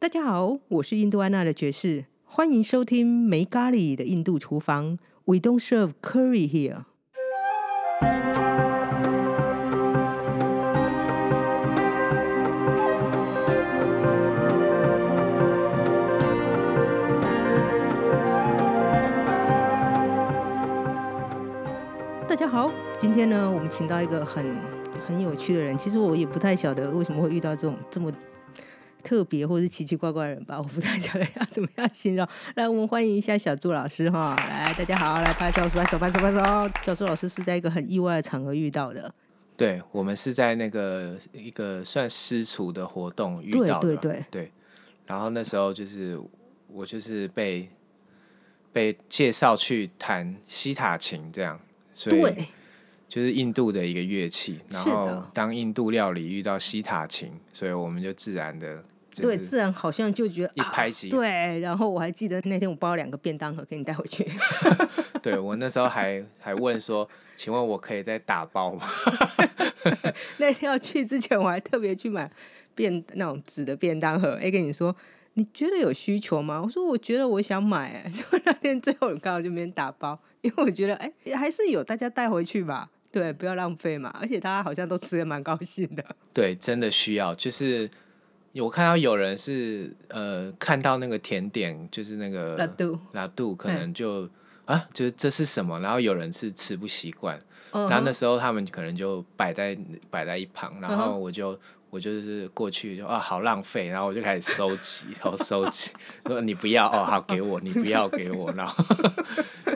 大家好，我是印度安娜的爵士，欢迎收听没咖喱的印度厨房。We don't serve curry here。大家好，今天呢，我们请到一个很很有趣的人。其实我也不太晓得为什么会遇到这种这么特别或是奇奇怪怪的人吧，我不太晓得要怎么样形容。来，我们欢迎一下小朱老师哈。来，大家好，来拍手拍手拍手拍手。小朱老师是在一个很意外的场合遇到的。对，我们是在那个一个算私厨的活动遇到的。对对对。然后那时候就是我就是被被介绍去弹西塔琴这样。对，就是印度的一个乐器，然后当印度料理遇到西塔琴，所以我们就自然的，对，自然好像就觉得一拍即对。然后我还记得那天我包了两个便当盒给你带回去，对我那时候还还问说，请问我可以再打包吗？那天要去之前我还特别去买便那种纸的便当盒，哎，跟你说。你觉得有需求吗？我说我觉得我想买，哎，就那天最后刚好就没人打包，因为我觉得哎还是有，大家带回去吧，对，不要浪费嘛。而且大家好像都吃的蛮高兴的。对，真的需要。就是我看到有人是呃看到那个甜点，就是那个拉杜拉杜，可能就啊，就是这是什么？然后有人是吃不习惯，然后那时候他们可能就摆在摆在一旁，然后我就。我就是过去就啊，好浪费，然后我就开始收集，然后收集，说你不要哦，好给我，你不要给我，然后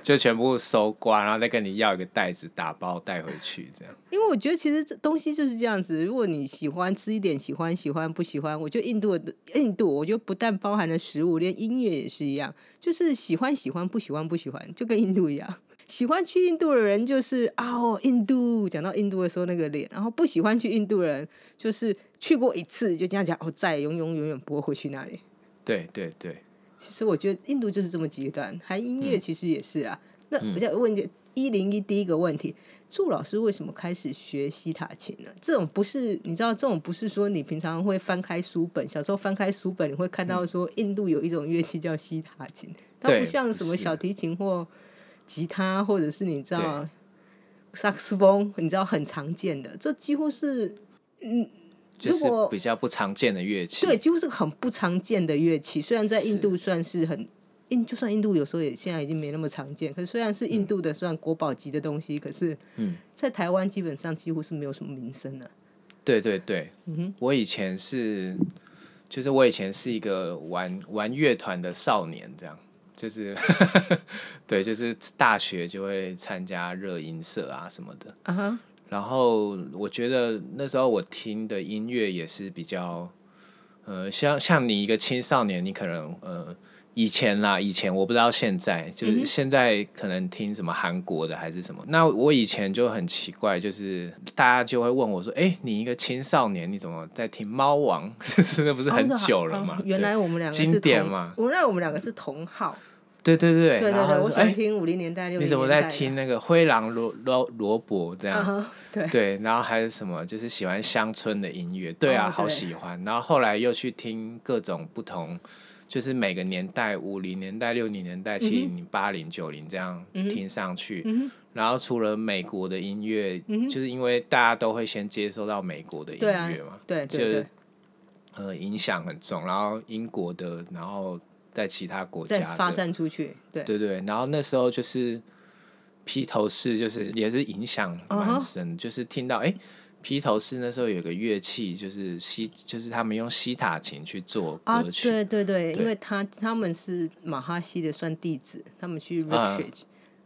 就全部收刮，然后再跟你要一个袋子打包带回去，这样。因为我觉得其实这东西就是这样子，如果你喜欢吃一点，喜欢喜欢不喜欢，我觉得印度的印度，我觉得不但包含了食物，连音乐也是一样，就是喜欢喜欢不喜欢不喜欢，就跟印度一样。喜欢去印度的人就是啊，印度讲到印度的时候那个脸，然后不喜欢去印度的人就是去过一次就这样讲，哦，再永永远远不会回去那里。对对对，其实我觉得印度就是这么极端，还音乐其实也是啊。那我再问一一零一第一个问题，祝老师为什么开始学西塔琴呢？这种不是你知道，这种不是说你平常会翻开书本，小时候翻开书本你会看到说印度有一种乐器叫西塔琴，它不像什么小提琴或。吉他，或者是你知道萨克斯风，你知道很常见的，这几乎是嗯，就是比较不常见的乐器。对，几乎是很不常见的乐器。虽然在印度算是很印，就算印度有时候也现在已经没那么常见。可是虽然是印度的算国宝级的东西，可是嗯，在台湾基本上几乎是没有什么名声的。对对对，嗯哼，我以前是，就是我以前是一个玩玩乐团的少年，这样。就是，对，就是大学就会参加热音社啊什么的。然后我觉得那时候我听的音乐也是比较，呃，像像你一个青少年，你可能呃。以前啦，以前我不知道现在，就是现在可能听什么韩国的还是什么。那我以前就很奇怪，就是 大家就会问我说：“哎，你一个青少年，你怎么在听猫王？那不是很久了吗？”原来我们两个经典嘛。原来我们两个是同号。对对对对对对，我喜欢听五零年代、六你怎么在听那个灰狼罗罗罗伯这样？对对，然后还是什么，就是喜欢乡村的音乐。对啊，好喜欢。然后后来又去听各种不同。就是每个年代，五零年代、六零年代、七零、八零、九零这样听上去，然后除了美国的音乐，就是因为大家都会先接收到美国的音乐嘛，对，就是呃影响很重，然后英国的，然后在其他国家发散出去，对。对对，然后那时候就是披头士，就是也是影响蛮深，就是听到哎。披头士那时候有个乐器，就是西，就是他们用西塔琴去做歌曲。对对对，因为他他们是马哈西的算弟子，他们去 retreat。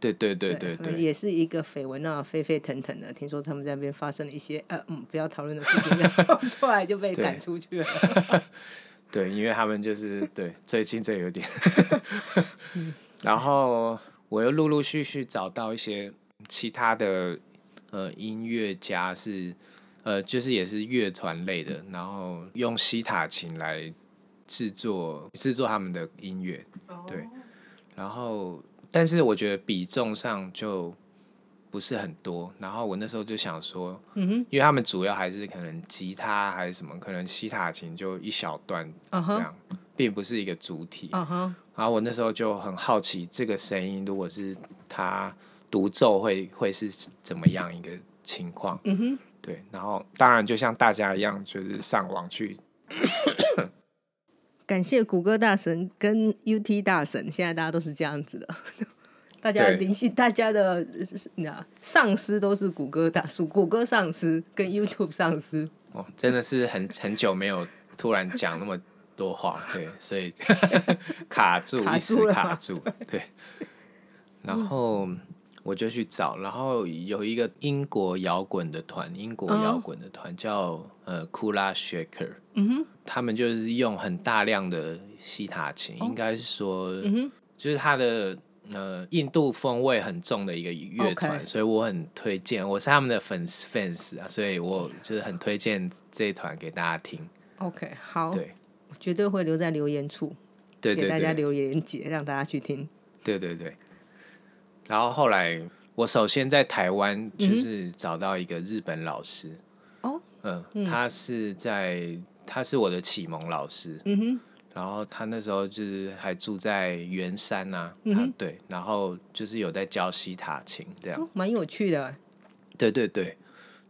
对对对对对，也是一个绯闻啊，沸沸腾腾的。听说他们在那边发生了一些呃嗯不要讨论的事情，然后出来就被赶出去了。对，因为他们就是对最近这有点。然后我又陆陆续续找到一些其他的。呃，音乐家是，呃，就是也是乐团类的，然后用西塔琴来制作制作他们的音乐，对，然后但是我觉得比重上就不是很多，然后我那时候就想说，嗯哼，因为他们主要还是可能吉他还是什么，可能西塔琴就一小段这样，并不是一个主体。然后我那时候就很好奇，这个声音如果是他独奏会会是怎么样一个情况？嗯哼，对。然后当然就像大家一样，就是上网去。感谢谷歌大神跟 UT 大神，现在大家都是这样子的。大家联系，大家的那上司都是谷歌大叔谷歌上司跟 YouTube 上司。哦，真的是很很久没有突然讲那么多话，对，所以 卡住，卡一时卡住，对。然后我就去找，然后有一个英国摇滚的团，英国嗯摇滚的团叫呃 Kula Shaker，嗯哼，他们就是用很大量的西塔琴，应该是说，嗯哼，就是他的。呃，印度风味很重的一个乐团所以我很推荐，我是他们的粉丝 fans 啊，所以我就是很推荐这一团给大家听。OK，好，对，我绝对会留在留言处对对对，给大家留言节，让大家去听。对对对。然后后来，我首先在台湾就是找到一个日本老师，哦，嗯，他是在他是我的启蒙老师，嗯哼，然后他那时候就是还住在圆山呐、啊，他对，然后就是有在教西塔琴这样，哦，蛮有趣的。对对对。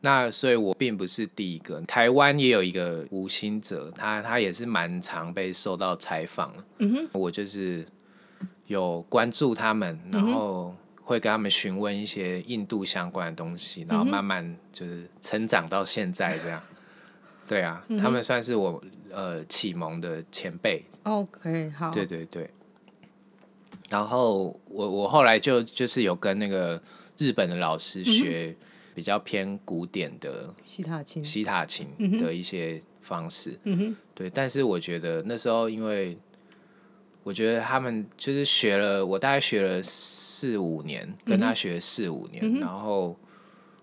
那所以，我并不是第一个。台湾也有一个吴兴哲，他他也是蛮常被受到采访。嗯哼，我就是有关注他们，然后会跟他们询问一些印度相关的东西，然后慢慢就是成长到现在这样。对啊，他们算是我呃启蒙的前辈。OK，好，对对对。然后我我后来就就是有跟那个日本的老师学比较偏古典的西塔琴，西塔琴的一些方式。嗯哼，对，但是我觉得那时候，因为我觉得他们就是学了，我大概学了四五年，跟他学四五年，然后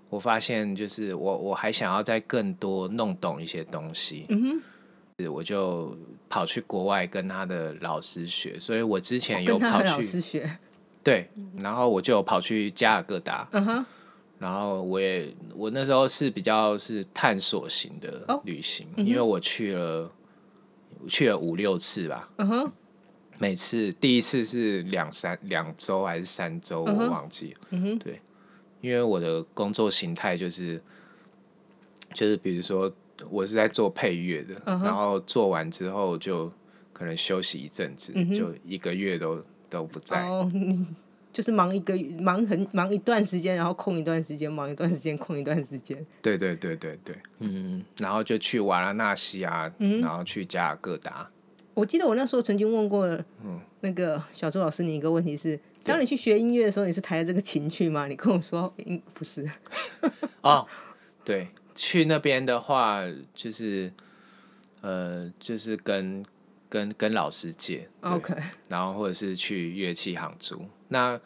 我发现就是我我还想要再更多弄懂一些东西，嗯哼。我就跑去国外跟他的老师学，所以我之前有跑去师学。对，然后我就有跑去加尔各答，嗯哼，然后我也我那时候是比较是探索型的哦旅行，因为我去了去了五六次吧，嗯哼，每次第一次是两三两周还是三周，我忘记了。嗯哼，对，因为我的工作形态就是就是比如说我是在做配乐的，嗯然后做完之后就可能休息一阵子，嗯就一个月都都不在。哦，你就是忙一个忙很忙一段时间，然后空一段时间，忙一段时间，空一段时间。对对对对对，嗯，然后就去瓦拉纳西啊，嗯然后去加尔各答。我记得我那时候曾经问过嗯那个小周老师，你一个问题是：当你去学音乐的时候，你是抬着这个琴去吗？你跟我说，嗯，不是。哦，对，去那边的话，就是呃，就是跟跟跟老师借 OK，然后或者是去乐器行租。那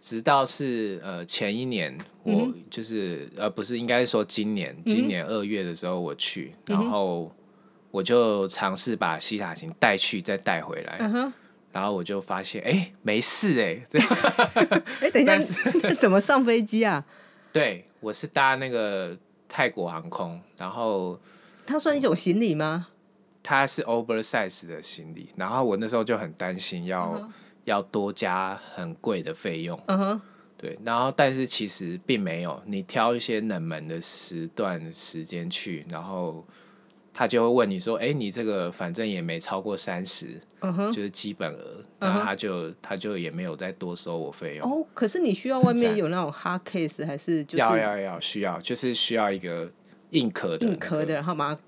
直到是呃前一年，我就是、呃不是，应该是说今年，今年二月的时候我去，然后我就尝试把西塔琴带去再带回来，嗯哼，然后我就发现哎、没事哎、哎，等一下，那怎么上飞机啊？对我是搭那个泰国航空，然后。它算一种行李吗？它是 oversize 的行李，然后我那时候就很担心要、要多加很贵的费用，嗯哼，对，然后但是其实并没有，你挑一些冷门的时段时间去，然后他就会问你说，哎，你这个反正也没超过三十、嗯哼。就是基本额，然后他就他就也没有再多收我费用，哦，可是你需要外面有那种 hard case 还是就是要要要需要，就是需要一个硬壳的、硬壳的，，然后把它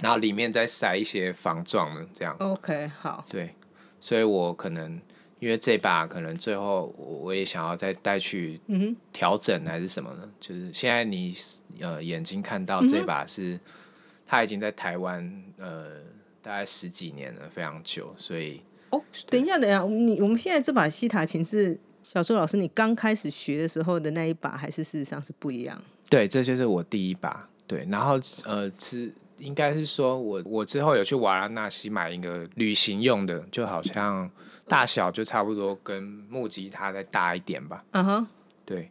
然后里面再塞一些防撞的这样。OK 好，对，所以我可能因为这把可能最后我我也想要再带去嗯，调整还是什么呢？就是现在你呃眼睛看到嗯这把是，它已经在台湾呃大概十几年了，非常久，所以哦，等一下，等一下，你我们现在这把西塔琴是小周老师你刚开始学的时候的那一把，还是事实上是不一样？对，这就是我第一把。对，然后呃是应该是说我我之后有去瓦拉纳西买一个旅行用的，就好像大小就差不多跟木吉他再大一点吧。嗯哼对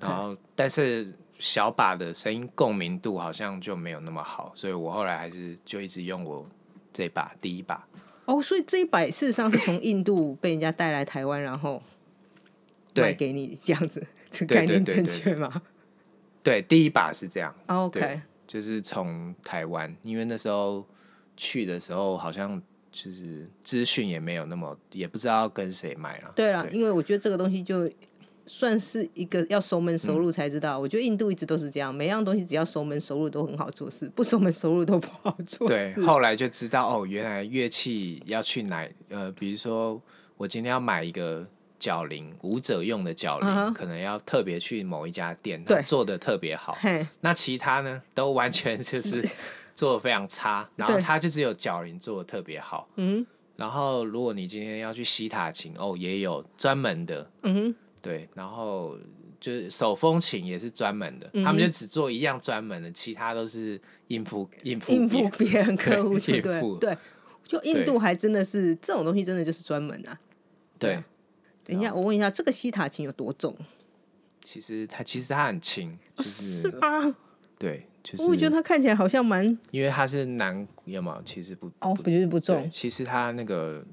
然后但是小把的声音共鸣度好像就没有那么好，所以我后来还是就一直用我这把第一把。哦，所以这一把事实上是从印度被人家带来台湾，然后卖对给你这样子，这对概念正确吗对，第一把是这样，啊？OK，就是从台湾，因为那时候去的时候好像就是资讯也没有那么，也不知道跟谁买了。对了，因为我觉得这个东西就算是一个要熟门熟路才知嗯道。我觉得印度一直都是这样，每样东西只要熟门熟路都很好做事，不熟门熟路都不好做对，事。后来就知道哦，原来乐器要去哪呃，比如说我今天要买一个脚铃，舞者用的脚铃可能要特别去某一家店，做的特别好。那其他呢，都完全就是 做的非常差，然后对它就只有脚铃做的特别好。嗯然后如果你今天要去西塔琴，哦，也有专门的，嗯哼，对，然后就是手风琴也是专门的，嗯他们就只做一样专门的，其他都是应付应付应付别别人客户就应付对对。就印度还真的是这种东西，真的就是专门啊。对。等一下，我问一下，这个西塔琴有多重？其实它其实它很轻，就是是吗？对，就是我觉得它看起来好像蛮因为它是南有没有？其实不哦，不就是不对重，其实它那个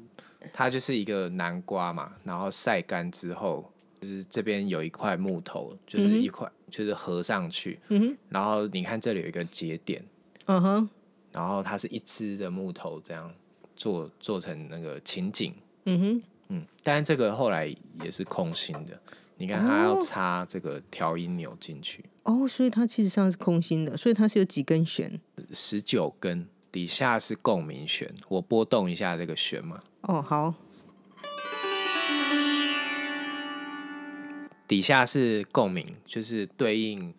它就是一个南瓜嘛，然后晒干之后，就是这边有一块木头，就是一块、就是合上去，嗯哼，然后你看这里有一个节点，嗯哼，然后它是一支的木头这样做做成那个情景，嗯哼，嗯，但是这个后来也是空心的，你看它要插这个调音钮进去，哦，所以它其实上是空心的，所以它是有几根弦。十九根，底下是共鸣弦，我拨动一下这个弦嘛，哦，好，底下是共鸣，就是对应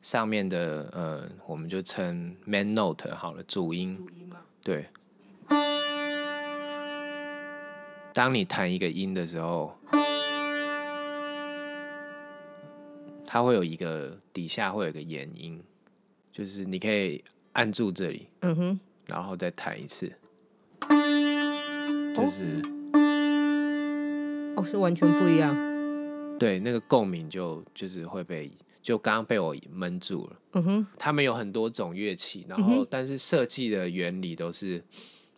上面的呃，我们就称 main note 好了，主音。对。当你弹一个音的时候，它会有一个底下会有一个延音，就是你可以按住这里，嗯哼，然后再弹一次，就是、哦，是完全不一样。对那个共鸣就就是会被就刚刚被我闷住了。嗯哼，他们有很多种乐器，然后但是设计的原理都是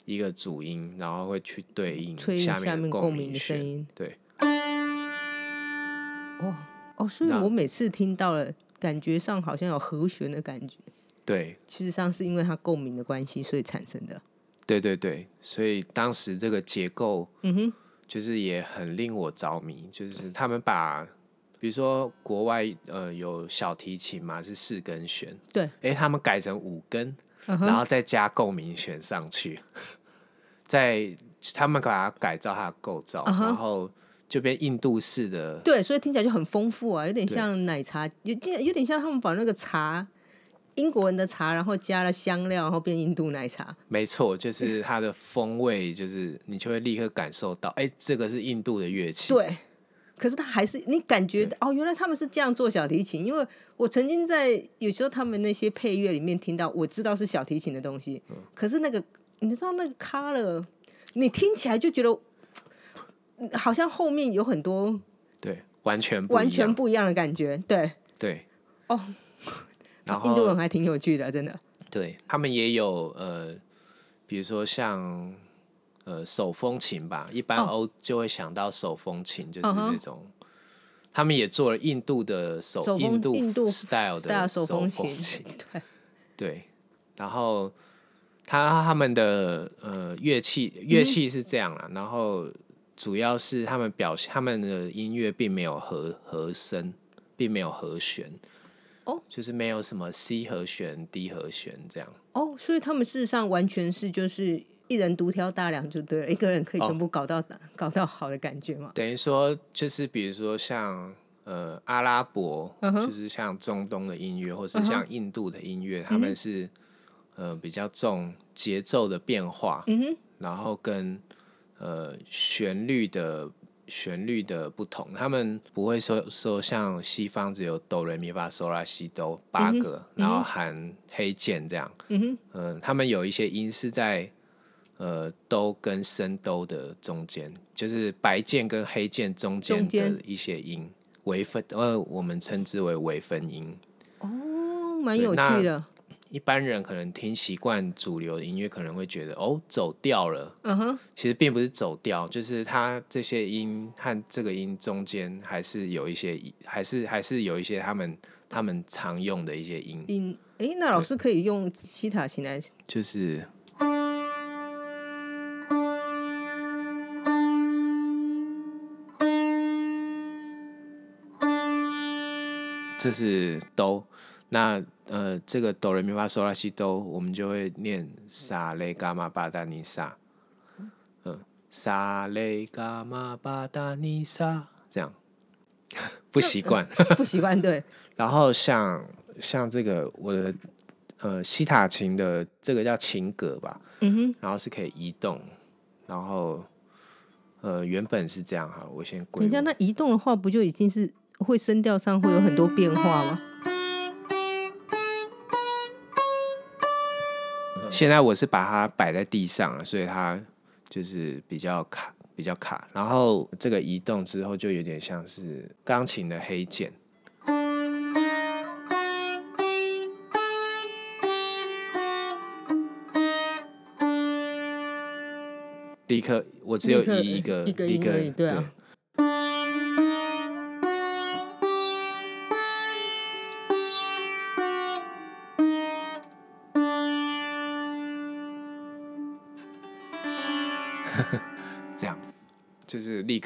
一个主音，然后会去对应吹下下面的共鸣的声音。对，哦哦，所以我每次听到了，感觉上好像有和弦的感觉，对，其实上是因为它共鸣的关系，所以产生的。对对对，所以当时这个结构，嗯哼，就是也很令我着迷，就是他们把，比如说国外呃有小提琴嘛是四根弦，对，诶，他们改成五根，然后再加共鸣弦上去，在他们把它改造它的构造然后就变印度式的，对，所以听起来就很丰富啊，有点像奶茶，有有点像他们把那个茶，英国人的茶，然后加了香料，然后变印度奶茶。没错，就是它的风味，就是你就会立刻感受到，哎、这个是印度的乐器，对，可是他还是你感觉哦，原来他们是这样做小提琴，因为我曾经在有时候他们那些配乐里面听到，我知道是小提琴的东西，嗯。可是那个你知道那个 color，你听起来就觉得嗯好像后面有很多对，完全不完全不一样的感觉，对，对。哦，然后印度人还挺有趣的，真的。对他们也有呃，比如说像呃手风琴吧，一般哦欧就会想到手风琴，就是那种。他们也做了印度的手手印度印度 style 的手风风琴，对，对，然后他他们的呃乐器乐器是这样啦，然后主要是他们表现他们的音乐并没有和和声，并没有和弦，哦，就是没有什么 C 和弦、D 和弦这样。哦，所以他们事实上完全是就是一人独挑大梁就对了，一个人可以哦全部搞到、搞到好的感觉嘛。等于说，就是比如说像呃阿拉伯就是像中东的音乐，或是嗯哼。像印度的音乐，他们是呃比较重节奏的变化，然后跟呃旋律的旋律的不同，他们不会说说像西方只有哆来咪发嗦拉西哆八个，然后含黑键这样，嗯哼，嗯、他们有一些音是在呃哆跟升哆的中间，就是白键跟黑键中间的一些音微分，呃，我们称之为微分音。哦，蛮有趣的。一般人可能听习惯主流的音乐，可能会觉得哦走调了。嗯哼，其实并不是走调，就是它这些音和这个音中间还是有一些，还是还是有一些他们他们常用的一些音。音，哎，那老师可以用西塔琴来，就是。这是哆，那呃，这个哆来咪发嗦拉西哆，我们就会念沙雷伽马巴达尼沙，嗯，沙雷伽马巴达尼沙，这样 不习惯，不习惯对。然后像像这个我的呃西塔琴的这个叫琴格吧，嗯哼，然后是可以移动，然后呃原本是这样哈，我先归。人家那移动的话，不就已经是？会声调上会有很多变化吗？现在我是把它摆在地上，所以它就是比较卡，比较卡。然后这个移动之后，就有点像是钢琴的黑键。立刻，我只有一个一个一个对啊。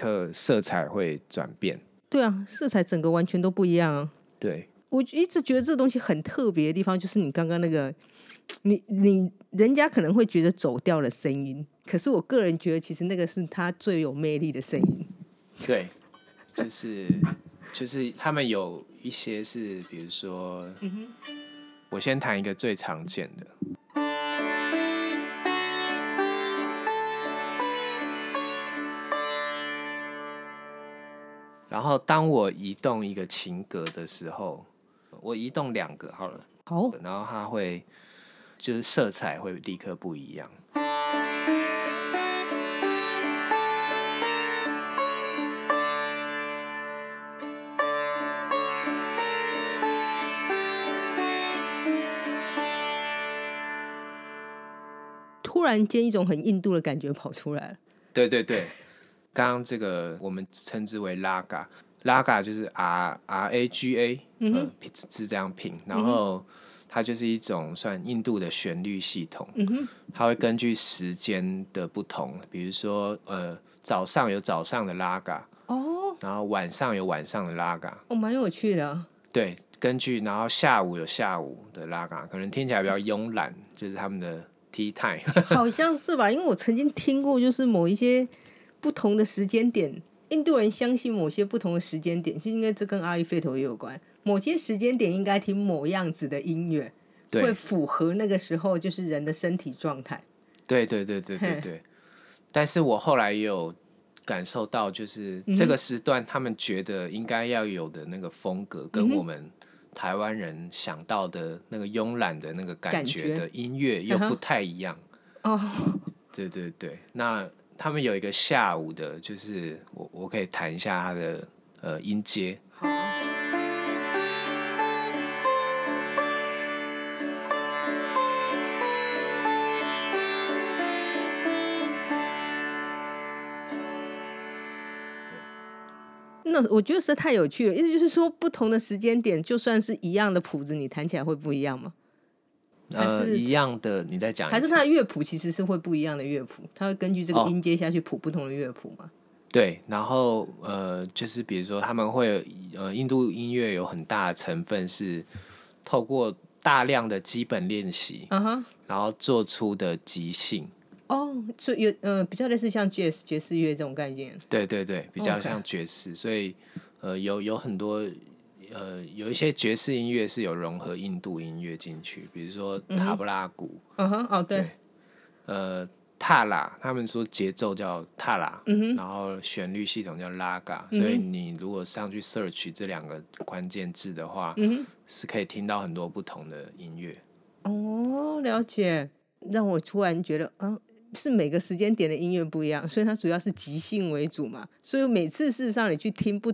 刻色彩会转变。对啊，色彩整个完全都不一样啊。对，我一直觉得这东西很特别的地方，就是你刚刚那个，你你人家可能会觉得走调的声音，可是我个人觉得，其实那个是他最有魅力的声音。对，就是就是他们有一些是，比如说，我先谈一个最常见的。然后，当我移动一个琴格的时候，我移动两个好了，好，然后它会就是色彩会立刻不一样。突然间，一种很印度的感觉跑出来了。对对对。刚刚这个我们称之为拉嘎，拉嘎就是 R R A G A，嗯，是这样拼。然后它就是一种算印度的旋律系统，嗯哼，它会根据时间的不同，比如说呃早上有早上的拉嘎，哦，然后晚上有晚上的拉嘎，哦，蛮有趣的。对，根据然后下午有下午的拉嘎，可能听起来比较慵懒，就是他们的 T time，好像是吧？因为我曾经听过，就是某一些。不同的时间点，印度人相信某些不同的时间点，就应该这跟阿育吠陀也有关。某些时间点应该听某样子的音乐，会符合那个时候就是人的身体状态。对对对对对对。但是我后来也有感受到，就是这个时段他们觉得应该要有的那个风格，跟我们台湾人想到的那个慵懒的那个感觉的音乐又不太一样。哦，对对对，那。他们有一个下午的，就是我我可以弹一下他的呃音阶。好。那我觉得实在太有趣了，意思就是说，不同的时间点，就算是一样的谱子，你弹起来会不一样吗？呃，一样的，你再讲，还是它的乐谱其实是会不一样的乐谱，它会根据这个音阶下去谱不同的乐谱嘛？对，然后呃，就是比如说他们会呃，印度音乐有很大的成分是透过大量的基本练习，嗯哼，然后做出的即兴。哦，所以有呃，比较类似像爵士爵士乐这种概念。对对对，比较像爵士，所以呃，有有很多。呃，有一些爵士音乐是有融合印度音乐进去，比如说塔布拉鼓。嗯哼，哦对。呃，塔拉，他们说节奏叫塔拉，嗯，然后旋律系统叫拉嘎，所以你如果上去 search 这两个关键字的话，嗯是可以听到很多不同的音乐。哦，了解。让我突然觉得，嗯，是每个时间点的音乐不一样，所以它主要是即兴为主嘛，所以每次事实上你去听不。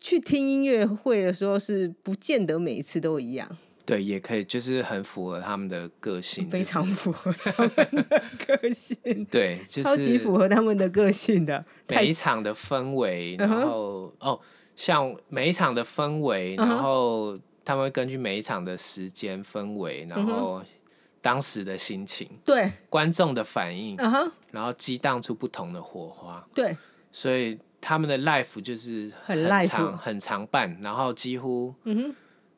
去听音乐会的时候是不见得每一次都一样。对，也可以，就是很符合他们的个性，非常符合他们的个性。对，就是超级符合他们的个性的。每一场的氛围，然后哦，像每一场的氛围，然后他们会根据每一场的时间氛围，然后当时的心情，对观众的反应，然后激荡出不同的火花。对，所以他们的 life 就是很长很长办，然后几乎嗯。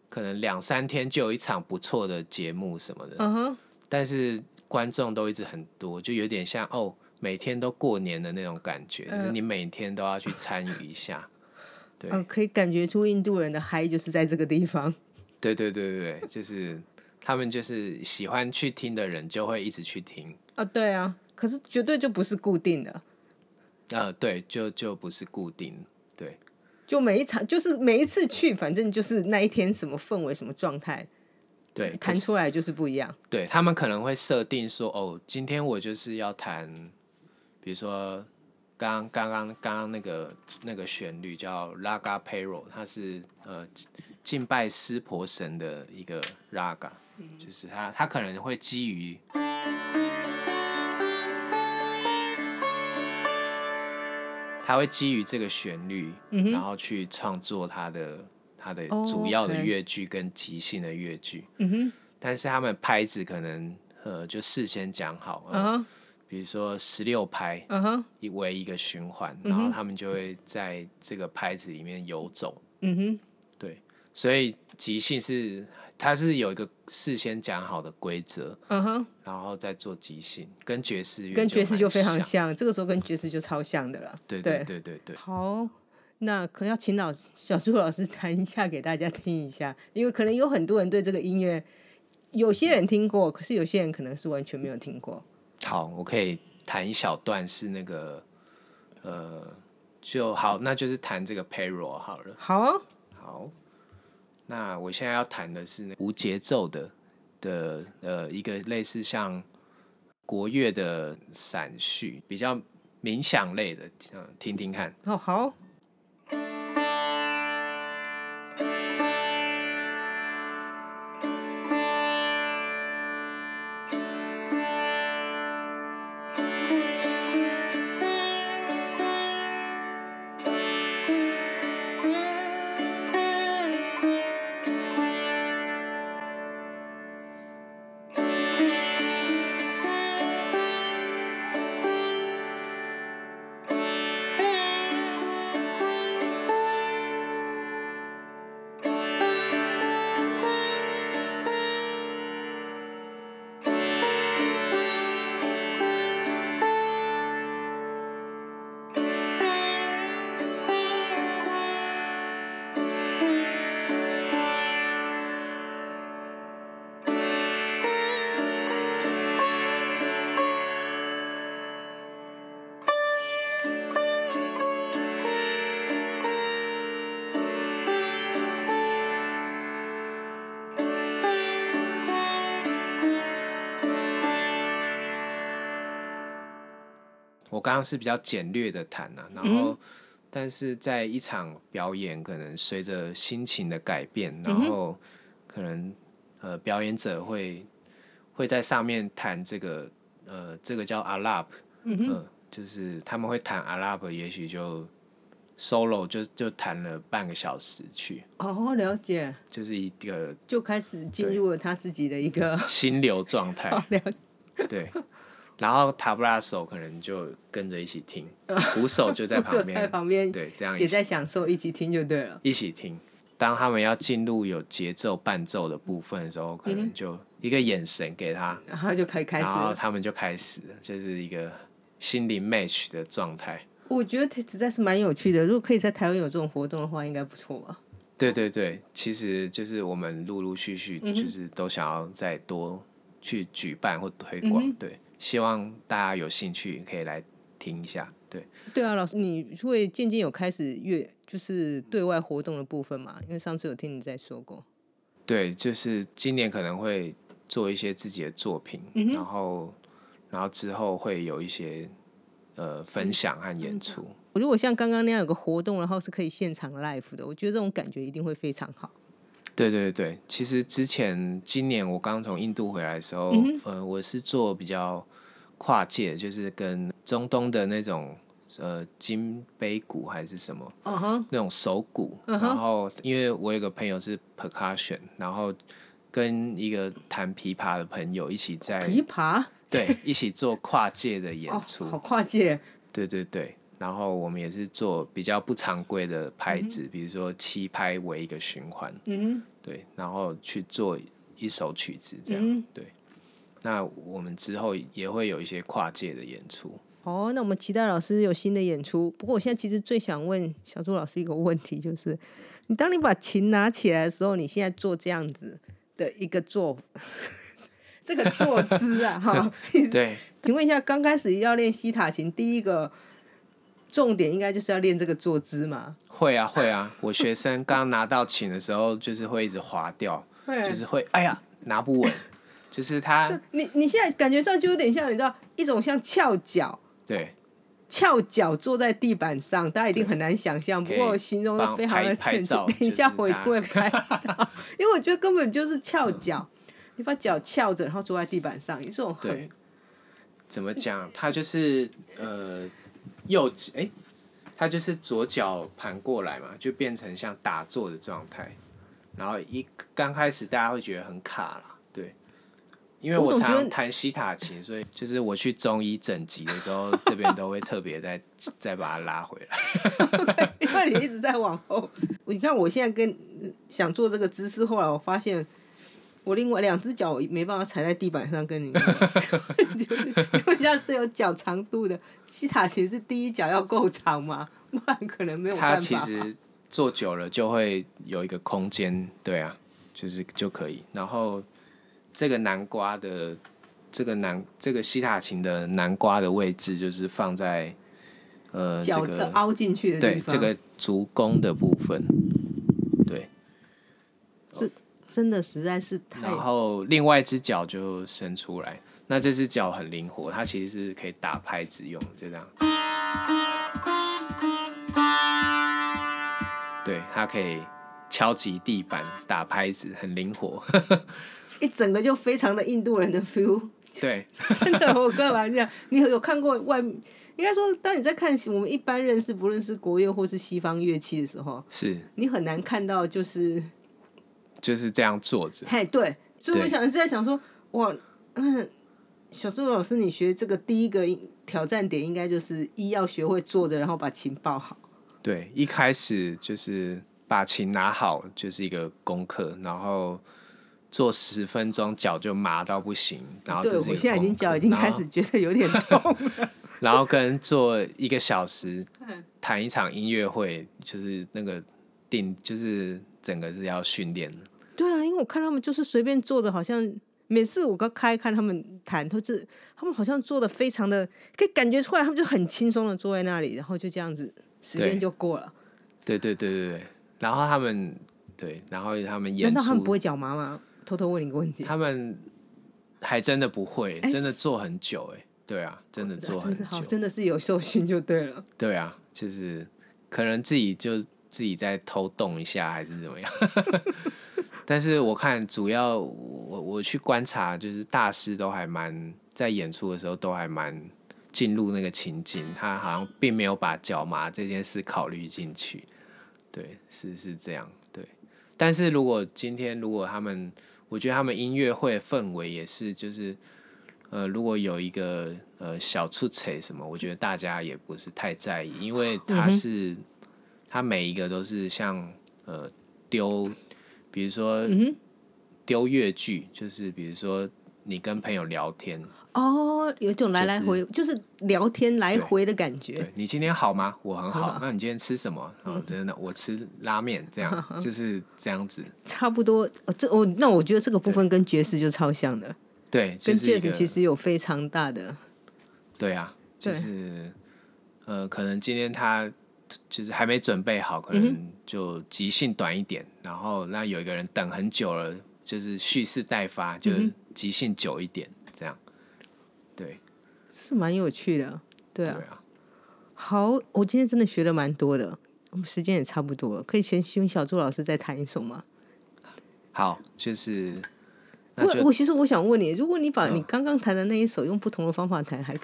可能两三天就有一场不错的节目什么的，嗯哼，但是观众都一直很多，就有点像哦，每天都过年的那种感觉，就是你每天都要去参与一下，对，可以感觉出印度人的嗨就是在这个地方，对对对对对，就是他们就是喜欢去听的人就会一直去听。啊，对啊，可是绝对就不是固定的，呃，对，就就不是固定，对。就每一场，就是每一次去，反正就是那一天什么氛围、什么状态，对，弹出来就是不一样。对他们可能会设定说，哦，今天我就是要弹，比如说刚刚刚刚刚那个那个旋律叫 Raga Pero，它是呃敬拜湿婆神的一个 Raga，就是它它可能会基于。他会基于这个旋律，然后去创作他的他的主要的乐句跟即兴的乐句。嗯哼，但是他们拍子可能呃就事先讲好，嗯比如说十六拍，嗯哼，为一个循环，然后他们就会在这个拍子里面游走。嗯哼，对，所以即兴是。它是有一个事先讲好的规则，嗯哼，然后再做即兴，跟爵士乐跟爵士就非常像，这个时候跟爵士就超像的了。对对对对对。好，那可能要请老师小朱老师弹一下给大家听一下，因为可能有很多人对这个音乐，有些人听过，可是有些人可能是完全没有听过。好，我可以弹一小段，是那个，呃，就好，那就是弹这个 payroll 好了。好啊，好。那我现在要谈的是无节奏的的呃一个类似像国乐的散序，比较冥想类的，嗯，听听看。哦，好。我刚刚是比较简略的谈呐，然后，但是在一场表演，可能随着心情的改变，然后可能呃表演者会会在上面弹这个呃这个叫阿拉伯，嗯，就是他们会弹阿拉伯，也许就 solo 就就弹了半个小时去。哦，了解，就是一个就开始进入了他自己的一个心流状态。了对。然后塔布拉手可能就跟着一起听，鼓手就在旁边，在旁边，对，这样也在享受，一起听就对了。一起听，当他们要进入有节奏伴奏的部分的时候，可能就一个眼神给他，然后就可以开始，然后他们就开始，就是一个心灵 match 的状态。我觉得实在是蛮有趣的，如果可以在台湾有这种活动的话，应该不错吧？对对对，其实就是我们陆陆续续就是都想要再多去举办或推广，对。希望大家有兴趣可以来听一下，对。对啊，老师，你会渐渐有开始越就是对外活动的部分嘛？因为上次有听你在说过。对，就是今年可能会做一些自己的作品，然后然后之后会有一些呃分享和演出。如果像刚刚那样有个活动，然后是可以现场 live 的，我觉得这种感觉一定会非常好。对对对，其实之前今年我刚从印度回来的时候，嗯呃，我是做比较跨界，就是跟中东的那种呃金杯鼓还是什么嗯哼，那种手鼓，然后因为我有个朋友是 percussion，然后跟一个弹琵琶的朋友一起在琵琶？对一起做跨界的演哦，出，好跨界，对对对，然后我们也是做比较不常规的拍子，嗯比如说七拍为一个循环，嗯对，然后去做一首曲子这样，嗯对。那我们之后也会有一些跨界的演出，哦，那我们期待老师有新的演出。不过我现在其实最想问小朱老师一个问题，就是你当你把琴拿起来的时候，你现在做这样子的一个坐，这个坐姿啊，哈，对，请问一下，刚开始要练西塔琴，第一个重点应该就是要练这个坐姿嘛？会啊会啊。我学生刚拿到琴的时候，就是会一直滑掉，就是会哎呀拿不稳，就是他你你现在感觉上就有点像你知道一种像翘脚。对翘脚坐在地板上，大家一定很难想象。不过我形容的非常的拍拍清楚照。等一下就是大我一定会拍照，因为我觉得根本就是翘脚，你把脚翘着，然后坐在地板上，这种很对，怎么讲？他就是呃右哎、他就是左脚盘过来嘛，就变成像打坐的状态。然后一刚开始大家会觉得很卡啦，对，因为我常弹西塔琴，所以就是我去中医整脊的时候，这边都会特别再 再把它拉回来。因为你一直在往后。你看我现在跟想做这个姿势，后来我发现我另外两只脚我没办法踩在地板上，跟你 就是因为像这有脚长度的西塔琴是第一脚要够长嘛，不然可能没有它办法。其实坐久了就会有一个空间，对啊，就是就可以。然后这个南瓜的这个南这个西塔琴的南瓜的位置，就是放在呃这脚这个凹进去的地方，对这个足弓的部分，对。真的实在是太然后另外一只脚就伸出来，那这只脚很灵活，它其实是可以打拍子用，就这样。对，它可以敲击地板、打拍子，很灵活。一整个就非常的印度人的 feel。对，真的，我干嘛讲？你有看过外？应该说，当你在看我们一般认识，不论是国乐或是西方乐器的时候，是你很难看到就是，就是这样坐着。嘿，对。所以我对想在想说，哇，嗯，小朱老师，你学这个第一个挑战点，应该就是一要学会坐着，然后把琴抱好。对，一开始就是把琴拿好，就是一个功课，然后做十分钟，脚就麻到不行，然后对我这是一个现在已经脚已经开始觉得有点痛。然后跟做一个小时 嗯弹一场音乐会，就是那个定，就是整个是要训练的。对啊，因为我看他们就是随便坐着，好像每次我刚开看他们弹，都是他们好像坐的非常的，可以感觉出来，他们就很轻松的坐在那里，然后就这样子，时间就过了。对对对对对。然后他们对，然后他们演出难道他们不，会脚麻吗？偷偷问你个问题。他们还真的不会，哎真的坐很久哎。对啊，真的做很久。真的是有受训就对了。对啊，就是可能自己就自己在偷动一下，还是怎么样。但是我看主要我我去观察，就是大师都还蛮在演出的时候都还蛮进入那个情境，他好像并没有把脚麻这件事考虑进去。对，是是这样。对，但是如果今天如果他们，我觉得他们音乐会氛围也是就是。呃，如果有一个呃小出彩什么，我觉得大家也不是太在意，因为他是、他每一个都是像呃丢，比如说丢乐句，就是比如说你跟朋友聊天，哦，有一种来来回，就是聊天来回的感觉。对你今天好吗？我很好。那你今天吃什么？嗯哦，真的，我吃拉面，这样就是这样子。差不多，哦、这我那我觉得这个部分跟爵士就超像的，对，就跟爵士其实有非常大的。对啊，就是呃，可能今天他就是还没准备好，可嗯能就即兴短一点，然后那有一个人等很久了，就是蓄势待发，就是即兴久一点，这样。对是蛮有趣的，对啊。对啊，好，我今天真的学的蛮多的，我们时间也差不多了，可以先请小朱老师再弹一首吗？好，就是我我其实我想问你，如果你把嗯你刚刚弹的那一首用不同的方法弹，还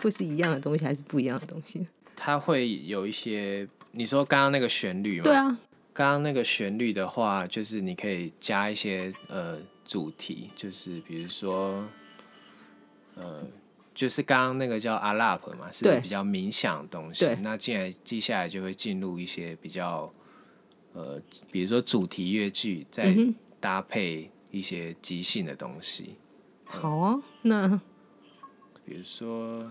会是一样的东西，还是不一样的东西？它会有一些，你说刚刚那个旋律嘛？对，啊，刚刚那个旋律的话，就是你可以加一些呃主题，就是比如说呃，就是刚刚那个叫阿拉伯嘛，是比较冥想的东西对。那进来接下来就会进入一些比较呃，比如说主题乐句，再嗯搭配一些即兴的东西，好啊，那比如说。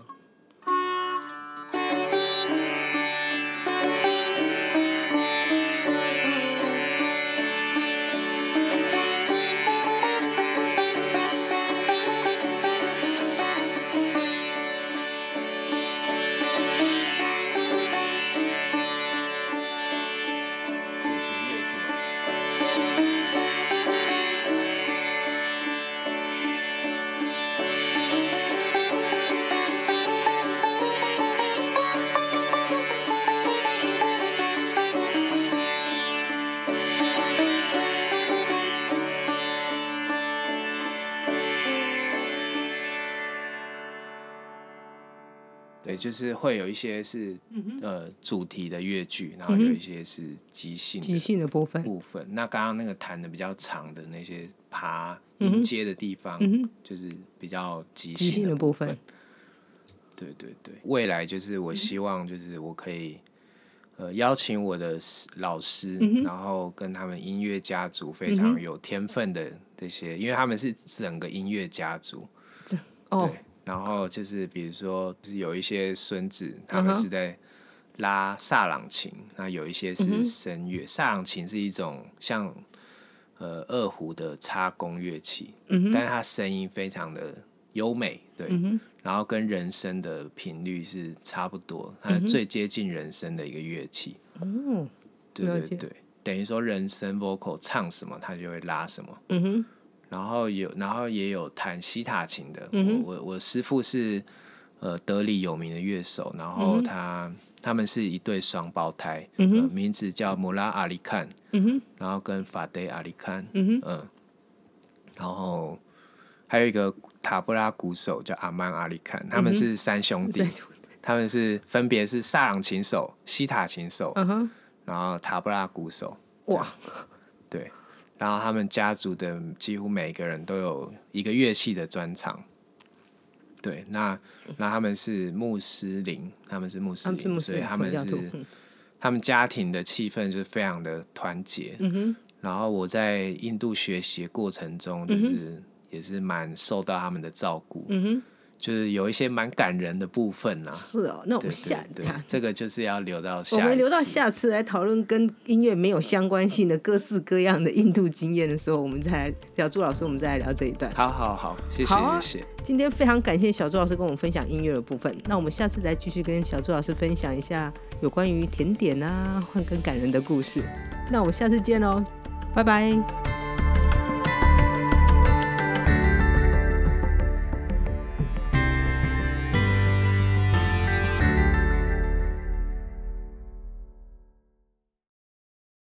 就是会有一些是、呃主题的乐句，然后有一些是即兴的即兴的部分，部分。那刚刚那个弹的比较长的那些爬音阶的地方，就是比较即即兴兴的的部分。对对对，未来就是我希望就是我可以呃邀请我的师老师，然后跟他们音乐家族非常有天分的这些，因为他们是整个音乐家族，哦对，然后就是比如说，就是有一些孙子，他们是在拉萨朗琴，那有一些是声乐。萨朗琴是一种像呃二胡的插弓乐器，但是它声音非常的优美，对，然后跟人声的频率是差不多，它是最接近人声的一个乐器。嗯，对了解对对，等于说人声 vocal 唱什么，它就会拉什么。嗯哼，然后有，然后也有弹西塔琴的。嗯我我我师傅是呃德里有名的乐手，然后嗯他、他们是一对双胞胎，呃名字叫穆拉阿里坎，然后跟法德阿里坎，嗯哼，嗯，然后还有一个塔布拉鼓手叫阿曼阿里坎，他们是三兄弟，嗯他们是分别是萨朗琴手、西塔琴手，然后塔布拉鼓手，哇，对，然后他们家族的几乎每个人都有一个乐器的专长。对，那那他们是穆斯林，他们是穆斯林，所以他们是，嗯他们家庭的气氛就是非常的团结。嗯哼，然后我在印度学习的过程中，就是、也是蛮受到他们的照顾，嗯哼，就是有一些蛮感人的部分呐、是哦，那我们下对对，这个就是要留到下我们留到下次来讨论跟音乐没有相关性的各式各样的印度经验的时候，我们再来聊。朱老师，我们再来聊这一段。好好好，谢谢、啊谢谢。今天非常感谢小朱老师跟我们分享音乐的部分。那我们下次再继续跟小朱老师分享一下有关于甜点啊，或跟感人的故事。那我们下次见喽，拜拜。